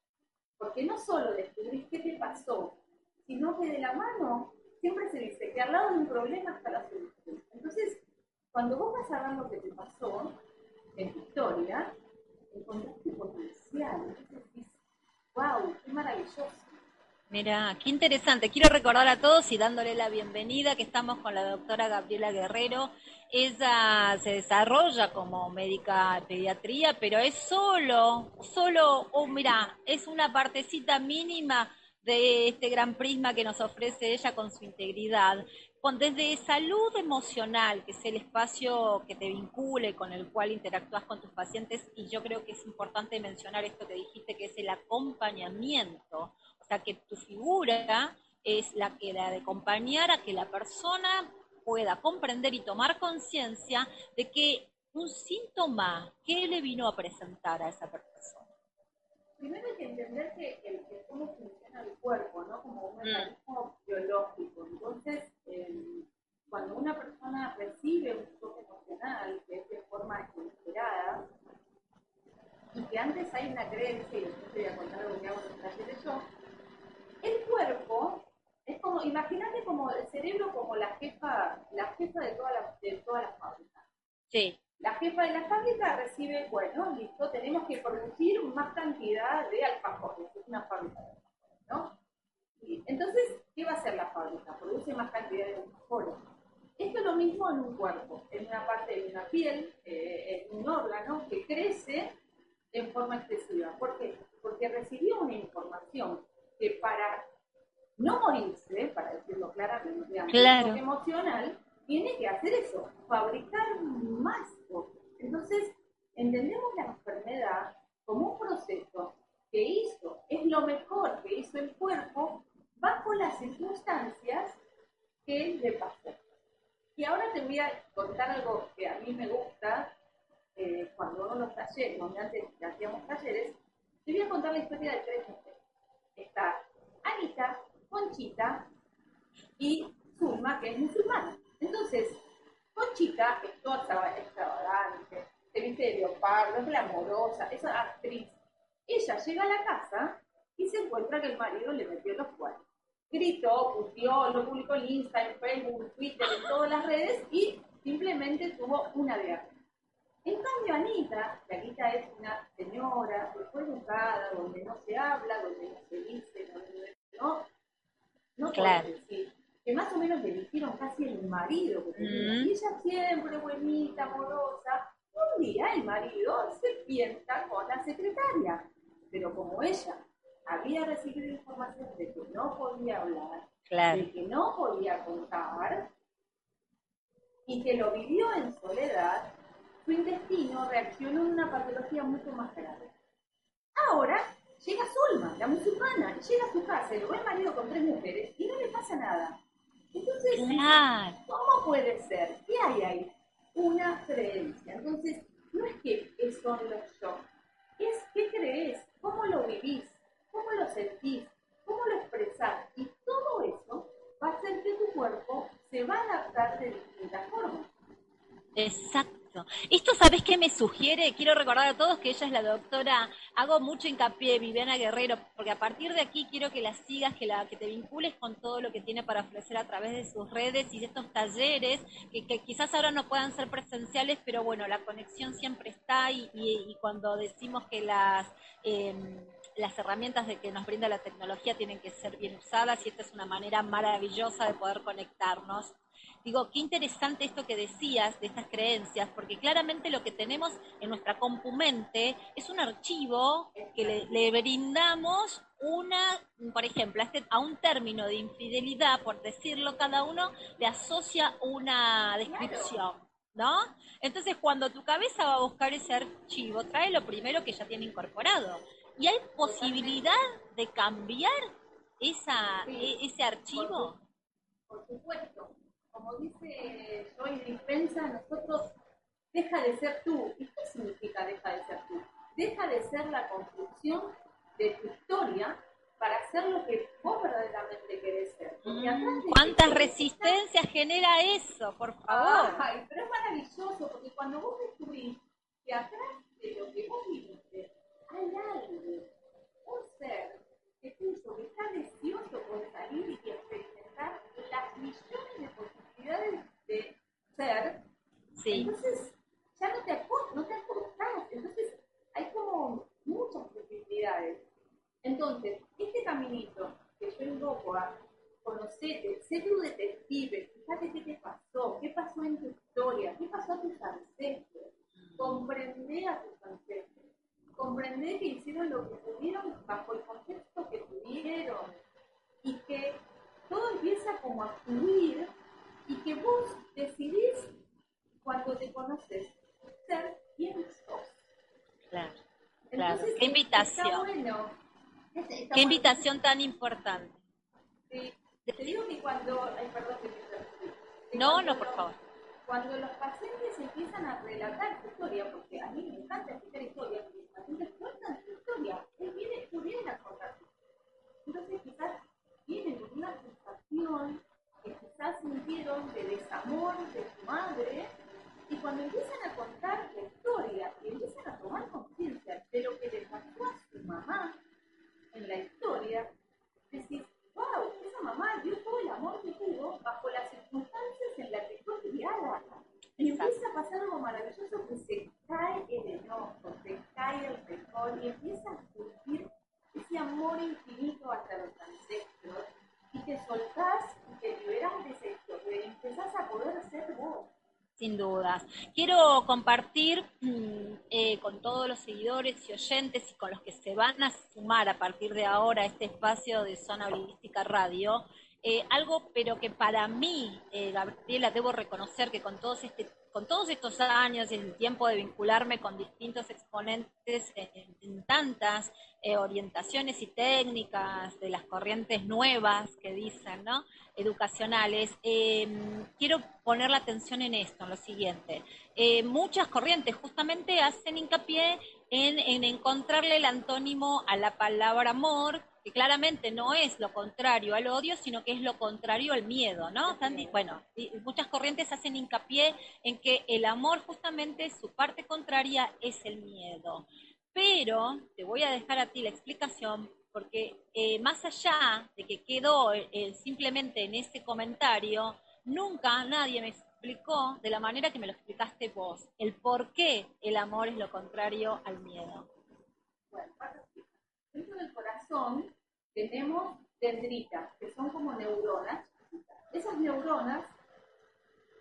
Porque no solo descubrís qué te pasó, sino que de la mano siempre se dice que al lado de un problema está la solución. Entonces, cuando vos vas a ver lo que te pasó en tu historia, encontrás tu potencial. Entonces decís, wow, qué maravilloso. Mira, qué interesante. Quiero recordar a todos y dándole la bienvenida que estamos con la doctora Gabriela Guerrero. Ella se desarrolla como médica de pediatría, pero es solo, solo, oh, mira, es una partecita mínima de este gran prisma que nos ofrece ella con su integridad. Desde salud emocional, que es el espacio que te vincule, con el cual interactúas con tus pacientes, y yo creo que es importante mencionar esto que dijiste, que es el acompañamiento. O sea, que tu figura es la que la de acompañar a que la persona pueda comprender y tomar conciencia de que un síntoma, ¿qué le vino a presentar a esa persona? Primero hay que entender que, el, que cómo funciona el cuerpo, ¿no? Como un mecanismo biológico. Entonces, eh, cuando una persona recibe un choque emocional, que es de forma inesperada, y que antes hay una creencia, y después te voy a contar algo que hago en el taller de yo, el cuerpo es como, imagínate como el cerebro como la jefa, la jefa de todas las de todas las fábricas. Sí, La jefa de la fábrica recibe, bueno, listo, tenemos que producir más cantidad de alfajores, es una fábrica de alfajores, ¿no? Y entonces, ¿qué va a hacer la fábrica? Produce más cantidad de alfajores. Esto es lo mismo en un cuerpo, en una parte de una piel, eh, en un órgano que crece en forma excesiva. ¿Por qué? Porque recibió una información que para no morirse, para decirlo claramente, Claro. emocional, tiene que hacer eso, fabricar más cosas. Entonces, entendemos la enfermedad como un proceso que hizo, es lo mejor que hizo el cuerpo bajo las circunstancias que le pasó. Y ahora te voy a contar algo que a mí me gusta, eh, cuando uno los talleres, donde antes hacíamos talleres, te voy a contar la historia de tres mujeres. Está Anita, Conchita y Zulma, que es musulmana. Entonces, Conchita es toda extrava- extravagante, se viste de leopardo, es glamorosa, es actriz. Ella llega a la casa y se encuentra que el marido le metió los cuernos. Gritó, puteó, lo publicó en Insta, en Facebook, en Twitter, en todas las redes y simplemente tuvo una diarrea. En cambio, Anita, que Anita es una señora que fue educada, donde no se habla, donde no se dice, donde no, no Claro. puede decir. Que más o menos le dijeron casi el marido que tenía. Mm. Y ella siempre buenita, amorosa. Un día el marido se piensa con la secretaria. Pero como ella había recibido información de que no podía hablar, claro. de que no podía contar y que lo vivió en soledad, su intestino reaccionó en una patología mucho más grave. Ahora llega Zulma, la musulmana, llega a su casa y lo ve el marido con tres mujeres y no le pasa nada. Entonces, Claro. ¿cómo puede ser? ¿Qué hay ahí? Una creencia. Entonces, no es que son los shocks, es qué crees, cómo lo vivís, cómo lo sentís, cómo lo expresás. Y todo eso va a hacer que tu cuerpo se va a adaptar de distintas formas. Exacto. Exacto. Esto, ¿sabes qué me sugiere? Quiero recordar a todos que ella es la doctora, hago mucho hincapié, Viviana Guerrero, porque a partir de aquí quiero que la sigas, que, la, que te vincules con todo lo que tiene para ofrecer a través de sus redes y de estos talleres, que, quizás ahora no puedan ser presenciales, pero bueno, la conexión siempre está y, y, cuando decimos que las... Eh, las herramientas de que nos brinda la tecnología tienen que ser bien usadas y esta es una manera maravillosa de poder conectarnos. Digo, qué interesante esto que decías de estas creencias, porque claramente lo que tenemos en nuestra compumente es un archivo que le, le brindamos una, por ejemplo, a, este, a, un término de infidelidad, por decirlo, cada uno le asocia una descripción. ¿No? Entonces, cuando tu cabeza va a buscar ese archivo, trae lo primero que ya tiene incorporado. ¿Y hay posibilidad de cambiar esa, sí. ese archivo? Por, por, supuesto. Como dice Joy Dispensa, nosotros deja de ser tú. ¿Y qué significa deja de ser tú? Deja de ser la construcción de tu historia para ser lo que vos verdaderamente querés ser. Mm, ¿Cuántas resistencias genera eso, por favor? Ay, pero es maravilloso, porque cuando vos descubrís que atrás de lo que vos viviste hay algo, un ser que puso que está deseoso por salir y experimentar las millones de posibilidades de ser. Sí. Entonces, ya no te, acor no te acordás. Entonces, hay como muchas posibilidades. Entonces, este caminito que yo invoco a conocerte, sé tu detective, fíjate qué te pasó, qué pasó en tu historia, qué pasó a tus ancestros, comprende a tus ancestros comprender que hicieron lo que pudieron bajo el contexto que tuvieron y que todo empieza como a fluir y que vos decidís cuando te conoces ser quien sos. Claro, claro. Entonces, Qué invitación. Bueno. Está Qué invitación tan importante. Sí. Te digo que cuando, ay, perdón que te No, no, por favor. Cuando los pacientes empiezan a relatar su historia, porque a mí me encanta escuchar historias, pacientes cuentan su historia. Él viene, tú vienes a contar. Entonces quizás vienen con una sensación que quizás sintieron de desamor de su madre y cuando empiezan a contar la historia y empiezan a tomar conciencia de lo que le pasó a su mamá en la historia, decís, wow, esa mamá dio todo el amor que tuvo bajo las circunstancias en las que fue criada. Y empieza a pasar algo maravilloso que se cae el enojo, se cae el rencor y empieza a surgir ese amor infinito hacia los ancestros y te soltás y te liberas de ese historia y empezás a poder ser vos. Quiero compartir eh, con todos los seguidores y oyentes y con los que se van a sumar a partir de ahora a este espacio de Zona Holística Radio, eh, algo, pero que para mí, eh, Gabriela, debo reconocer que con todos este con todos estos años y el tiempo de vincularme con distintos exponentes en, tantas eh, orientaciones y técnicas de las corrientes nuevas que dicen, ¿no? Educacionales, eh, quiero poner la atención en esto, en lo siguiente. Eh, muchas corrientes justamente hacen hincapié en, en encontrarle el antónimo a la palabra amor, que claramente no es lo contrario al odio, sino que es lo contrario al miedo, ¿no? Bueno, muchas corrientes hacen hincapié en que el amor justamente su parte contraria es el miedo. Pero te voy a dejar a ti la explicación porque eh, más allá de que quedó eh, simplemente en ese comentario, nunca nadie me explicó de la manera que me lo explicaste vos, el por qué el amor es lo contrario al miedo. Bueno, dentro del corazón tenemos dendritas, que son como neuronas. Esas neuronas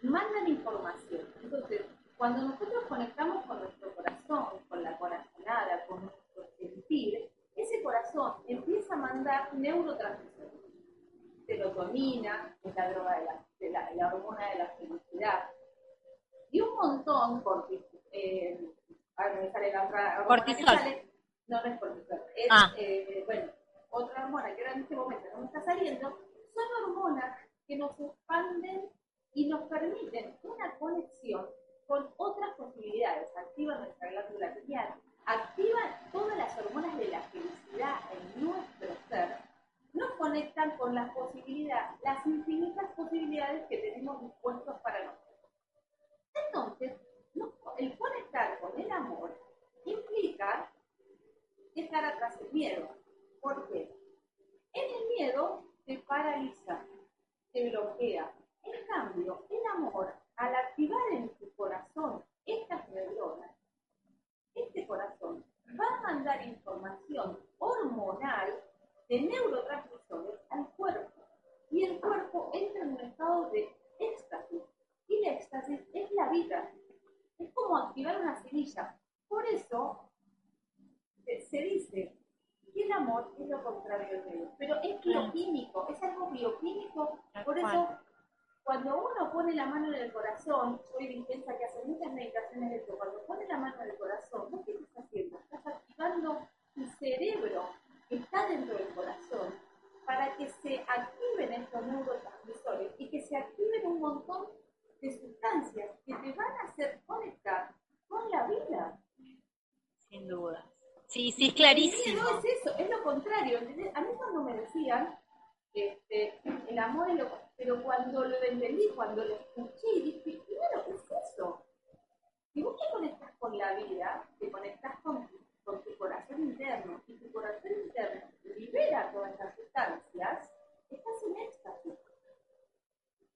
mandan información. Entonces, cuando nosotros conectamos con nuestro corazón, con la corazonada, con nuestro sentir, ese corazón empieza a mandar neurotransmisores. Serotonina, es la droga de la, de la, la hormona de la felicidad. Y un montón, porque eh, a ver, me sale la otra cortisol. Sale, no, no es cortisol. Es, ah. eh, bueno, otra hormona que ahora en este momento no me está saliendo, son hormonas que nos expanden y nos permiten una conexión con otras posibilidades. Activan nuestra glándula pineal, activan todas las hormonas de la felicidad en nuestro ser, nos conectan con las posibilidades, las infinitas posibilidades que tenemos dispuestos para nosotros. Entonces, el conectar con el amor implica estar atrás del miedo. ¿Por qué? En el miedo te paraliza, te bloquea. En cambio, el amor, al activar en tu corazón estas neuronas, este corazón va a mandar información hormonal de neurotransmisores al cuerpo. Y el cuerpo entra en un estado de éxtasis. Y el éxtasis es la vida. Es como activar una semilla. Por eso se dice que el amor es lo contrario del miedo. Pero es bioquímico, es algo bioquímico. Por eso, cuando uno pone la mano en el corazón, soy intensa que hace muchas meditaciones de esto, cuando pone la mano en el corazón, ¿qué estás haciendo? Estás activando tu cerebro está dentro del corazón para que se activen estos neurotransmisores y que se activen un montón de sustancias que te van a hacer conectar con la vida. Sin duda. Sí, sí, es clarísimo. No es eso, es lo contrario. A mí cuando me decían, este, el amor es lo pero cuando lo entendí, cuando lo escuché, dije, primero, ¿qué es eso? Si vos te conectas con la vida, te conectas con, con tu corazón interno, y tu corazón interno libera todas estas sustancias, estás en éxtasis.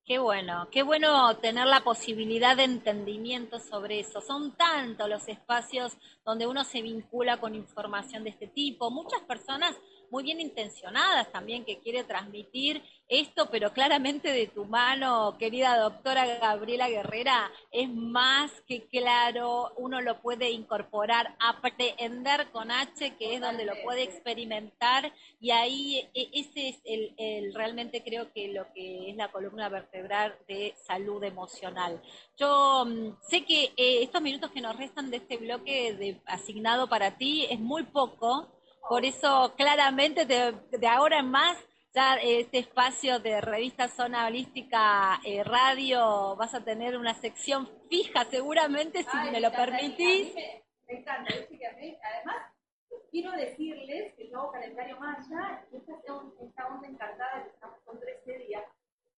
Qué bueno, qué bueno tener la posibilidad de entendimiento sobre eso. Son tantos los espacios donde uno se vincula con información de este tipo. Muchas personas muy bien intencionadas también que quiere transmitir esto, pero claramente de tu mano, querida doctora Gabriela Guerrera, es más que claro, uno lo puede incorporar, aprender con H, que es donde lo puede experimentar, y ahí e, ese es el, realmente creo que lo que es la columna vertebral de salud emocional. Yo mm, sé que eh, estos minutos que nos restan de este bloque de, asignado para ti es muy poco, por eso, claramente, de, ahora en más, ya este espacio de revista Zona Holística eh, Radio, vas a tener una sección fija, seguramente, si me, lo permitís. Me, me, encanta, además, quiero decirles que yo hago calendario maya, esta, esta onda encantada que estamos con 13 días,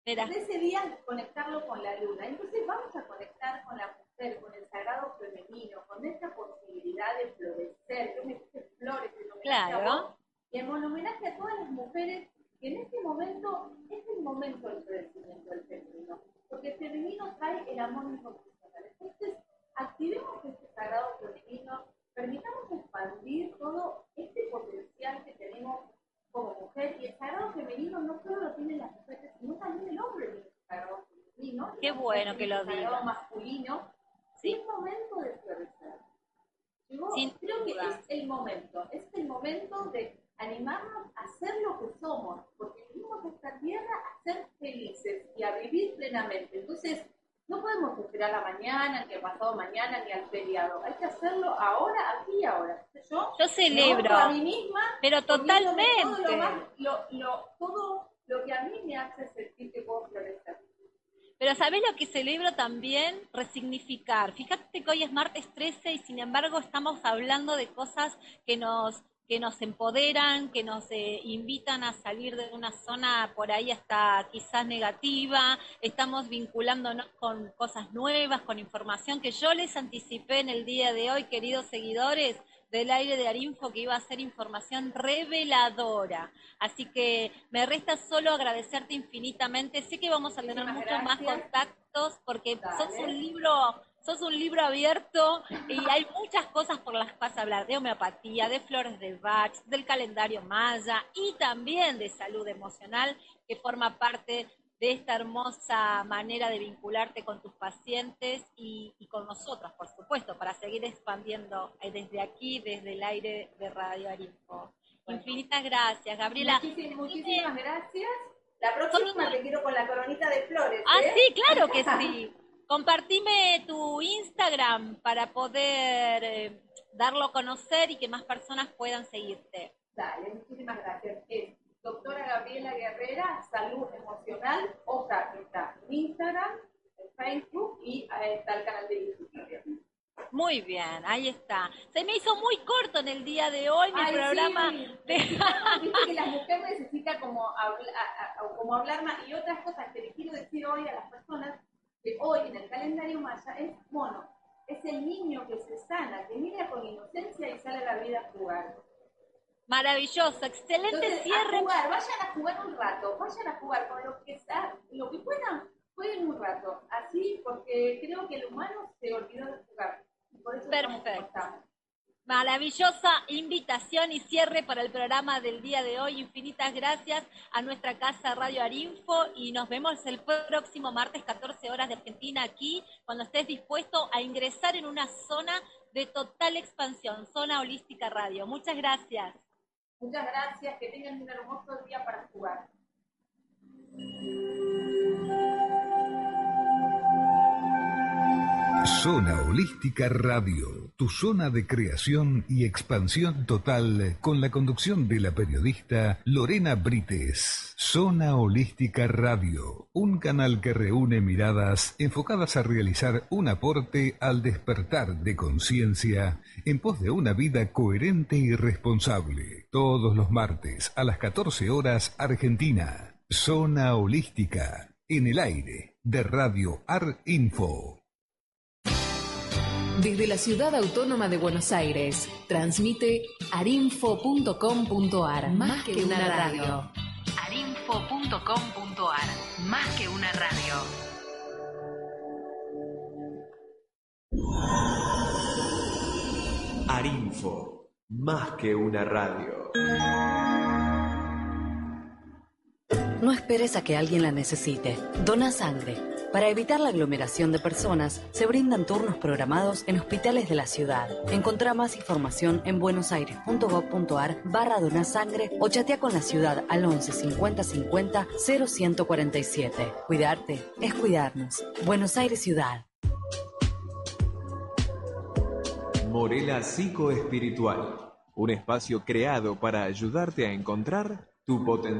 Mira. 13 días conectarlo con la luna. Entonces vamos a conectar con la con el sagrado femenino, con esta posibilidad de florecer. Yo me puse flores en claro. y en homenaje a todas las mujeres que en este momento es el momento del florecimiento del femenino. Porque el femenino trae el amor incondicional. Entonces, activemos este sagrado femenino, permitamos expandir todo este potencial que tenemos como mujer. Y el sagrado femenino no solo lo tienen las mujeres, sino también el hombre tiene el sagrado femenino. Qué bueno que lo digas. Masculino. Sí. Es momento de florecer. Yo creo que es el momento, es el momento de animarnos a ser lo que somos, porque venimos a esta tierra a ser felices y a vivir plenamente. Entonces, no podemos esperar a mañana, ni al pasado mañana, ni al feriado. Hay que hacerlo ahora, aquí y ahora. Yo, Yo celebro a mí misma, pero totalmente. Todo lo, lo, todo lo que a mí me hace sentir que puedo florecer. Pero ¿sabés lo que celebro también? Resignificar. Fíjate que hoy es martes 13 y sin embargo estamos hablando de cosas que nos que nos empoderan, que nos eh, invitan a salir de una zona por ahí hasta quizás negativa, estamos vinculándonos con cosas nuevas, con información que yo les anticipé en el día de hoy, queridos seguidores del aire de Arinfo, que iba a ser información reveladora. Así que me resta solo agradecerte infinitamente. Sé que vamos a tener muchos más contactos porque sos un libro sos un libro abierto y hay muchas cosas por las que vas a hablar, de homeopatía, de flores de Bach, del calendario maya y también de salud emocional, que forma parte de esta hermosa manera de vincularte con tus pacientes y, con nosotros, por supuesto, para seguir expandiendo eh, desde aquí, desde el aire de Radio Arinfo. Infinitas gracias, Gabriela. Muchísimas, gracias. La próxima te quiero con la coronita de flores. Ah, ¿eh? sí, claro que sí. Compartime tu Instagram para poder eh, darlo a conocer y que más personas puedan seguirte. Dale, muchísimas gracias. Doctora Gabriela Guerrera, salud emocional, o sea, está en Instagram, en Facebook y está el canal de YouTube. Muy bien, ahí está. Se me hizo muy corto en el día de hoy mi programa. Sí. Viste que la mujer necesita como, como hablar más. Y otras cosas que le quiero decir hoy a las personas que hoy en el calendario maya es mono. Es el niño que se sana, que mira con inocencia y sale a la vida a jugar. Maravilloso, excelente Entonces, cierre. a jugar, vayan a jugar un rato, vayan a jugar con lo que, sa- lo que puedan, jueguen un rato. Así, porque creo que el humano se olvidó de jugar. Y por eso Perfecto. Maravillosa invitación y cierre para el programa del día de hoy. Infinitas gracias a nuestra casa Radio Arinfo y nos vemos el próximo martes 14 horas de Argentina aquí cuando estés dispuesto a ingresar en una zona de total expansión, zona holística radio. Muchas gracias. Muchas gracias, que tengan un hermoso día para jugar. Zona Holística Radio, tu zona de creación y expansión total con la conducción de la periodista Lorena Brites. Zona Holística Radio, un canal que reúne miradas enfocadas a realizar un aporte al despertar de conciencia en pos de una vida coherente y responsable. Todos los martes a las 14 horas Argentina. Zona Holística, en el aire de Radio Ar Info. Desde la ciudad autónoma de Buenos Aires, transmite arinfo.com.ar, más que una radio. arinfo.com.ar, más que una radio. Arinfo, más que una radio. No esperes a que alguien la necesite. Dona sangre. Para evitar la aglomeración de personas, se brindan turnos programados en hospitales de la ciudad. Encontrá más información en buenosaires.gov.ar barra donasangre o chatea con la ciudad al 11 50 50 0147. Cuidarte es cuidarnos. Buenos Aires Ciudad. Morela Psicoespiritual, un espacio creado para ayudarte a encontrar tu potencial.